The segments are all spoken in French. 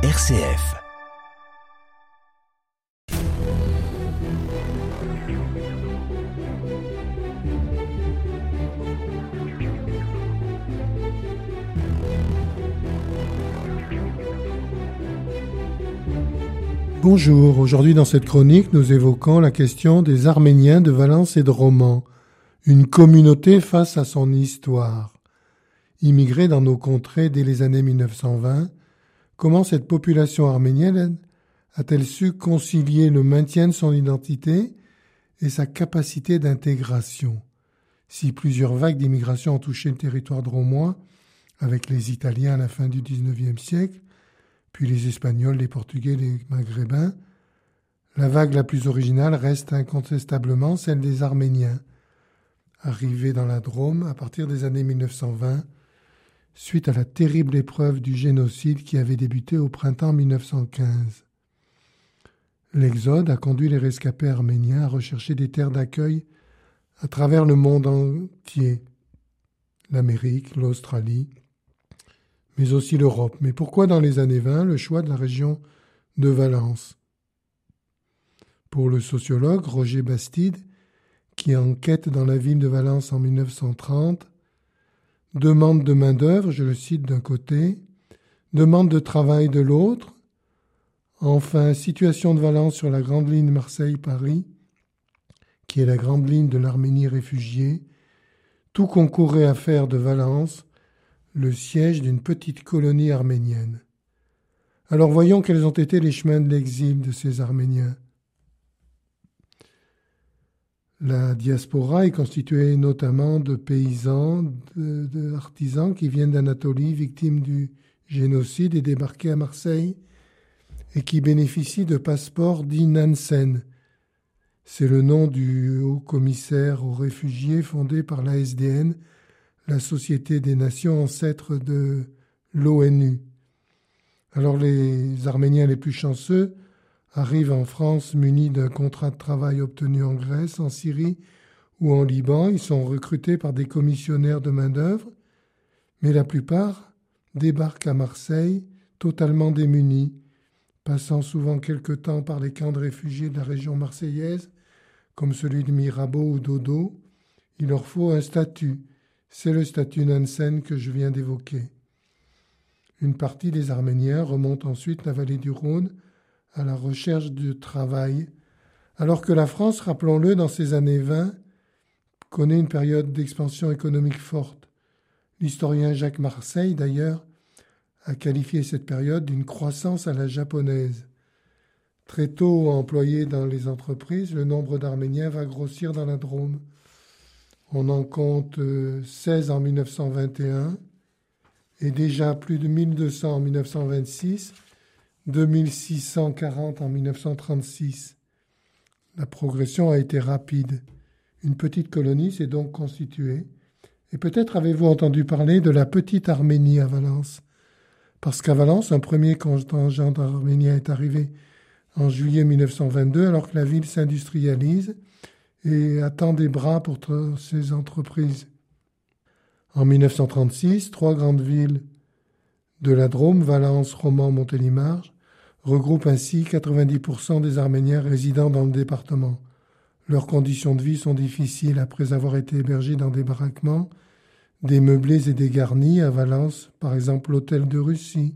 RCF. Bonjour, aujourd'hui dans cette chronique nous évoquons la question des Arméniens de Valence et de Romans, une communauté face à son histoire. Immigrée dans nos contrées dès les années 1920, comment cette population arménienne a-t-elle su concilier le maintien de son identité et sa capacité d'intégration? Si plusieurs vagues d'immigration ont touché le territoire drômois, avec les Italiens à la fin du XIXe siècle, puis les Espagnols, les Portugais, les Maghrébins, la vague la plus originale reste incontestablement celle des Arméniens, arrivés dans la Drôme à partir des années 1920, suite à la terrible épreuve du génocide qui avait débuté au printemps 1915. L'exode a conduit les rescapés arméniens à rechercher des terres d'accueil à travers le monde entier, l'Amérique, l'Australie, mais aussi l'Europe. Mais pourquoi dans les années 20 le choix de la région de Valence? Pour le sociologue Roger Bastide, qui enquête dans la ville de Valence en 1930, demande de main-d'œuvre, je le cite d'un côté, demande de travail de l'autre, enfin situation de Valence sur la grande ligne Marseille-Paris, qui est la grande ligne de l'Arménie réfugiée, tout concourait à faire de Valence le siège d'une petite colonie arménienne. Alors voyons quels ont été les chemins de l'exil de ces Arméniens. La diaspora est constituée notamment de paysans, d'artisans qui viennent d'Anatolie, victimes du génocide et débarqués à Marseille, et qui bénéficient de passeports dits Nansen. C'est le nom du haut commissaire aux réfugiés fondé par la SDN la Société des Nations, ancêtre de l'ONU. Alors les Arméniens les plus chanceux arrivent en France munis d'un contrat de travail obtenu en Grèce, en Syrie ou en Liban. Ils sont recrutés par des commissionnaires de main-d'œuvre, mais la plupart débarquent à Marseille totalement démunis, passant souvent quelque temps par les camps de réfugiés de la région marseillaise, comme celui de Mirabeau ou d'Odo. Il leur faut un statut, c'est le statut Nansen que je viens d'évoquer. Une partie des Arméniens remonte ensuite la vallée du Rhône à la recherche de travail, alors que la France, rappelons-le, dans ces années 20, connaît une période d'expansion économique forte. L'historien Jacques Marseille, d'ailleurs, a qualifié cette période d'une croissance à la japonaise. Très tôt employé dans les entreprises, le nombre d'Arméniens va grossir dans la Drôme. On en compte 16 euh, en 1921 et déjà plus de 1200 en 1926, 2640 en 1936. La progression a été rapide. Une petite colonie s'est donc constituée. Et peut-être avez-vous entendu parler de la petite Arménie à Valence. Parce qu'à Valence, un premier contingent d'Arméniens est arrivé en juillet 1922 alors que la ville s'industrialise et attend des bras pour ces entreprises. En 1936, trois grandes villes de la Drôme, Valence, Romans, Montélimar, regroupent ainsi 90% des Arméniens résidant dans le département. Leurs conditions de vie sont difficiles après avoir été hébergés dans des baraquements, des meublés et des garnis à Valence, par exemple l'hôtel de Russie,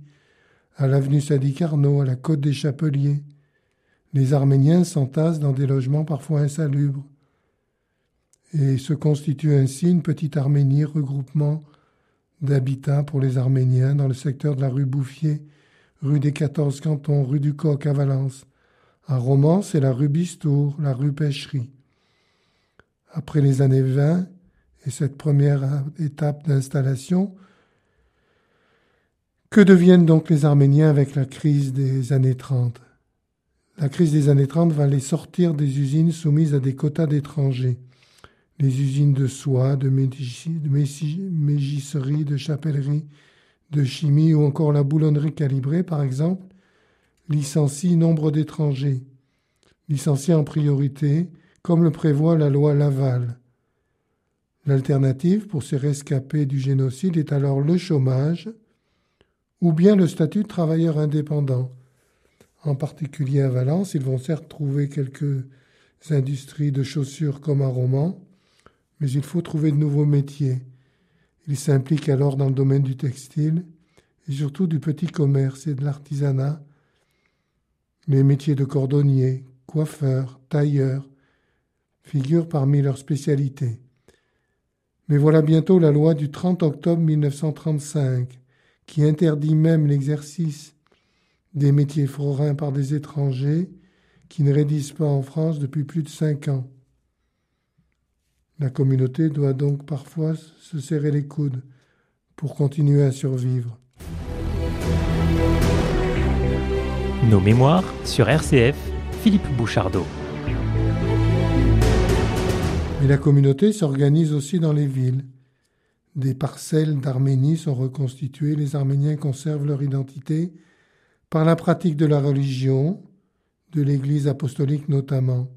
à l'avenue Sadi Carnot, à la côte des Chapeliers. Les Arméniens s'entassent dans des logements parfois insalubres et se constitue ainsi une petite Arménie, regroupement d'habitats pour les Arméniens dans le secteur de la rue Bouffier, rue des quatorze cantons, rue du Coq à Valence. À Romans, c'est la rue Bistour, la rue Pêcherie. Après les années 20 et cette première étape d'installation, que deviennent donc les Arméniens avec la crise des années 30 La crise des années 30 va les sortir des usines soumises à des quotas d'étrangers les usines de soie, de, mégisserie, de chapellerie, de chimie ou encore la boulonnerie calibrée, par exemple, licencient nombre d'étrangers, licenciés en priorité, comme le prévoit la loi Laval. L'alternative pour ces rescapés du génocide est alors le chômage ou bien le statut de travailleur indépendant. En particulier à Valence, ils vont certes trouver quelques industries de chaussures comme à Romans, mais il faut trouver de nouveaux métiers. Ils s'impliquent alors dans le domaine du textile et surtout du petit commerce et de l'artisanat, les métiers de cordonnier, coiffeur, tailleur figurent parmi leurs spécialités. Mais voilà bientôt la loi du 30 octobre 1935 qui interdit même l'exercice des métiers forains par des étrangers qui ne rédisent pas en France depuis plus de cinq ans. La communauté doit donc parfois se serrer les coudes pour continuer à survivre. Nos mémoires sur RCF, Philippe Bouchardot. Mais la communauté s'organise aussi dans les villes. Des parcelles d'Arménie sont reconstituées, les Arméniens conservent leur identité par la pratique de la religion, de l'Église apostolique notamment.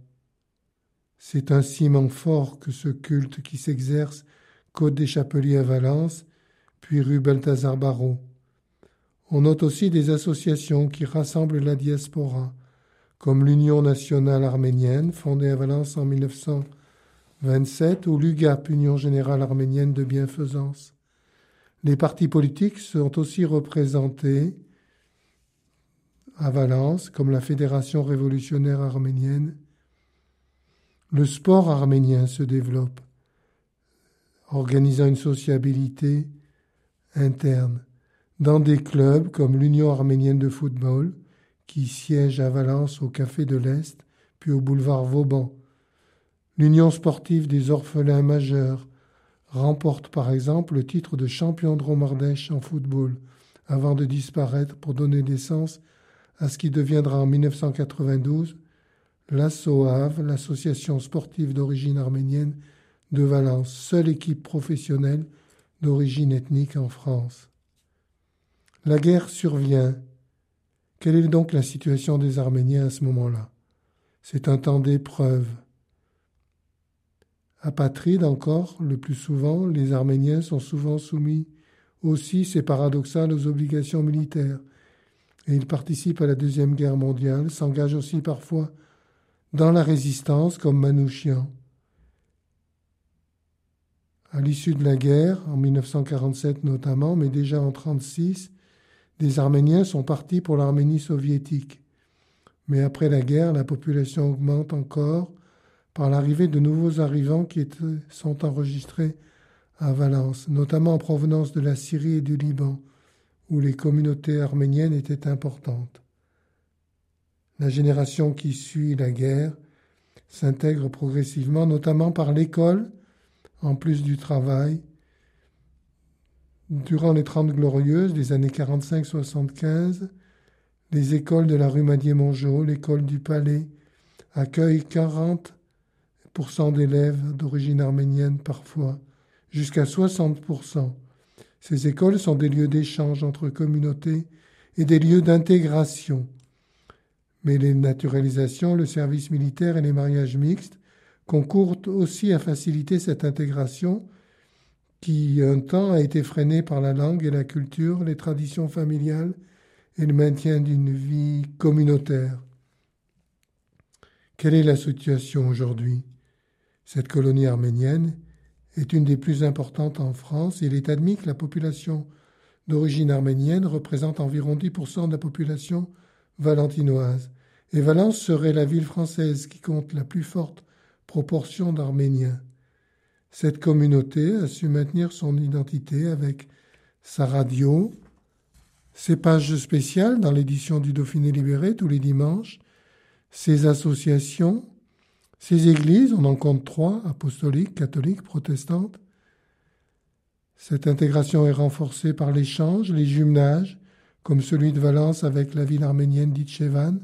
C'est un ciment fort que ce culte qui s'exerce côte des Chapeliers à Valence, puis rue Balthazar Barrault. On note aussi des associations qui rassemblent la diaspora, comme l'Union nationale arménienne, fondée à Valence en 1927, ou l'UGAP, Union générale arménienne de bienfaisance. Les partis politiques sont aussi représentés à Valence, comme la Fédération révolutionnaire arménienne. Le sport arménien se développe, organisant une sociabilité interne dans des clubs comme l'Union arménienne de football, qui siège à Valence au Café de l'Est, puis au boulevard Vauban. L'Union sportive des orphelins majeurs remporte par exemple le titre de champion de Romardèche en football, avant de disparaître pour donner naissance à ce qui deviendra en 1992 l'ASSOAV, l'association sportive d'origine arménienne de Valence, seule équipe professionnelle d'origine ethnique en France. La guerre survient. Quelle est donc la situation des Arméniens à ce moment-là? C'est un temps d'épreuve. Apatrides encore, le plus souvent, les Arméniens sont souvent soumis aussi, c'est paradoxal, aux obligations militaires. Et ils participent à la Deuxième Guerre mondiale, s'engagent aussi parfois dans la résistance, comme Manouchian. À l'issue de la guerre, en 1947 notamment, mais déjà en 1936, des Arméniens sont partis pour l'Arménie soviétique. Mais après la guerre, la population augmente encore par l'arrivée de nouveaux arrivants qui sont enregistrés à Valence, notamment en provenance de la Syrie et du Liban, où les communautés arméniennes étaient importantes. La génération qui suit la guerre s'intègre progressivement, notamment par l'école, en plus du travail, Durant les Trente Glorieuses des années 45-75, les écoles de la rue Madier-Mongeau, l'école du Palais, accueillent 40% d'élèves d'origine arménienne parfois, jusqu'à 60%. Ces écoles sont des lieux d'échange entre communautés et des lieux d'intégration. Mais les naturalisations, le service militaire et les mariages mixtes concourent aussi à faciliter cette intégration qui un temps a été freiné par la langue et la culture, les traditions familiales et le maintien d'une vie communautaire. Quelle est la situation aujourd'hui? Cette colonie arménienne est une des plus importantes en France il est admis que la population d'origine arménienne représente environ 10% de la population valentinoise. Et Valence serait la ville française qui compte la plus forte proportion d'Arméniens. Cette communauté a su maintenir son identité avec sa radio, ses pages spéciales dans l'édition du Dauphiné libéré tous les dimanches, ses associations, ses églises, on en compte trois, apostoliques, catholiques, protestantes. Cette intégration est renforcée par l'échange, les jumelages, comme celui de Valence avec la ville arménienne d'Itchevan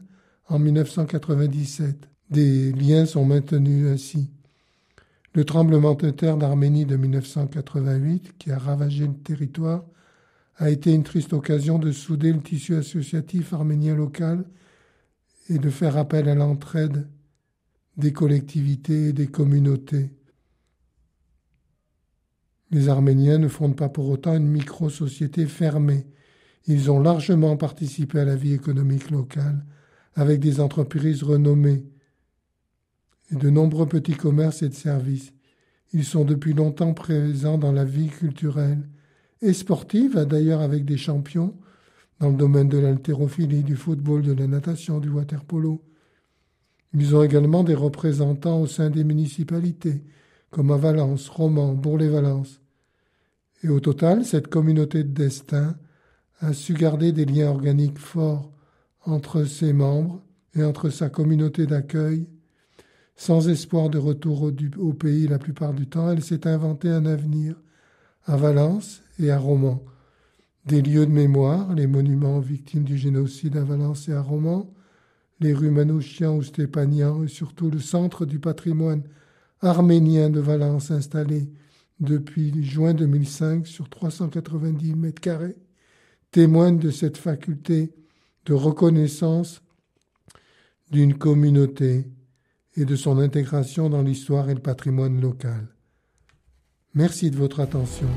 en 1997. Des liens sont maintenus ainsi. Le tremblement de terre d'Arménie de 1988, qui a ravagé le territoire, a été une triste occasion de souder le tissu associatif arménien local et de faire appel à l'entraide des collectivités et des communautés. Les Arméniens ne fondent pas pour autant une micro-société fermée. Ils ont largement participé à la vie économique locale avec des entreprises renommées et de nombreux petits commerces et de services. Ils sont depuis longtemps présents dans la vie culturelle et sportive, d'ailleurs avec des champions dans le domaine de l'haltérophilie, du football, de la natation, du waterpolo. Ils ont également des représentants au sein des municipalités, comme à Valence, Romans, Bourg-les-Valence. Et au total, cette communauté de destin a su garder des liens organiques forts entre ses membres et entre sa communauté d'accueil. Sans espoir de retour au, pays la plupart du temps, elle s'est inventée un avenir à Valence et à Romans. Des lieux de mémoire, les monuments aux victimes du génocide à Valence et à Romans, les rues Manouchian ou Stépanian et surtout le centre du patrimoine arménien de Valence installé depuis juin 2005 sur 390 mètres carrés témoignent de cette faculté de reconnaissance d'une communauté et de son intégration dans l'histoire et le patrimoine local. Merci de votre attention.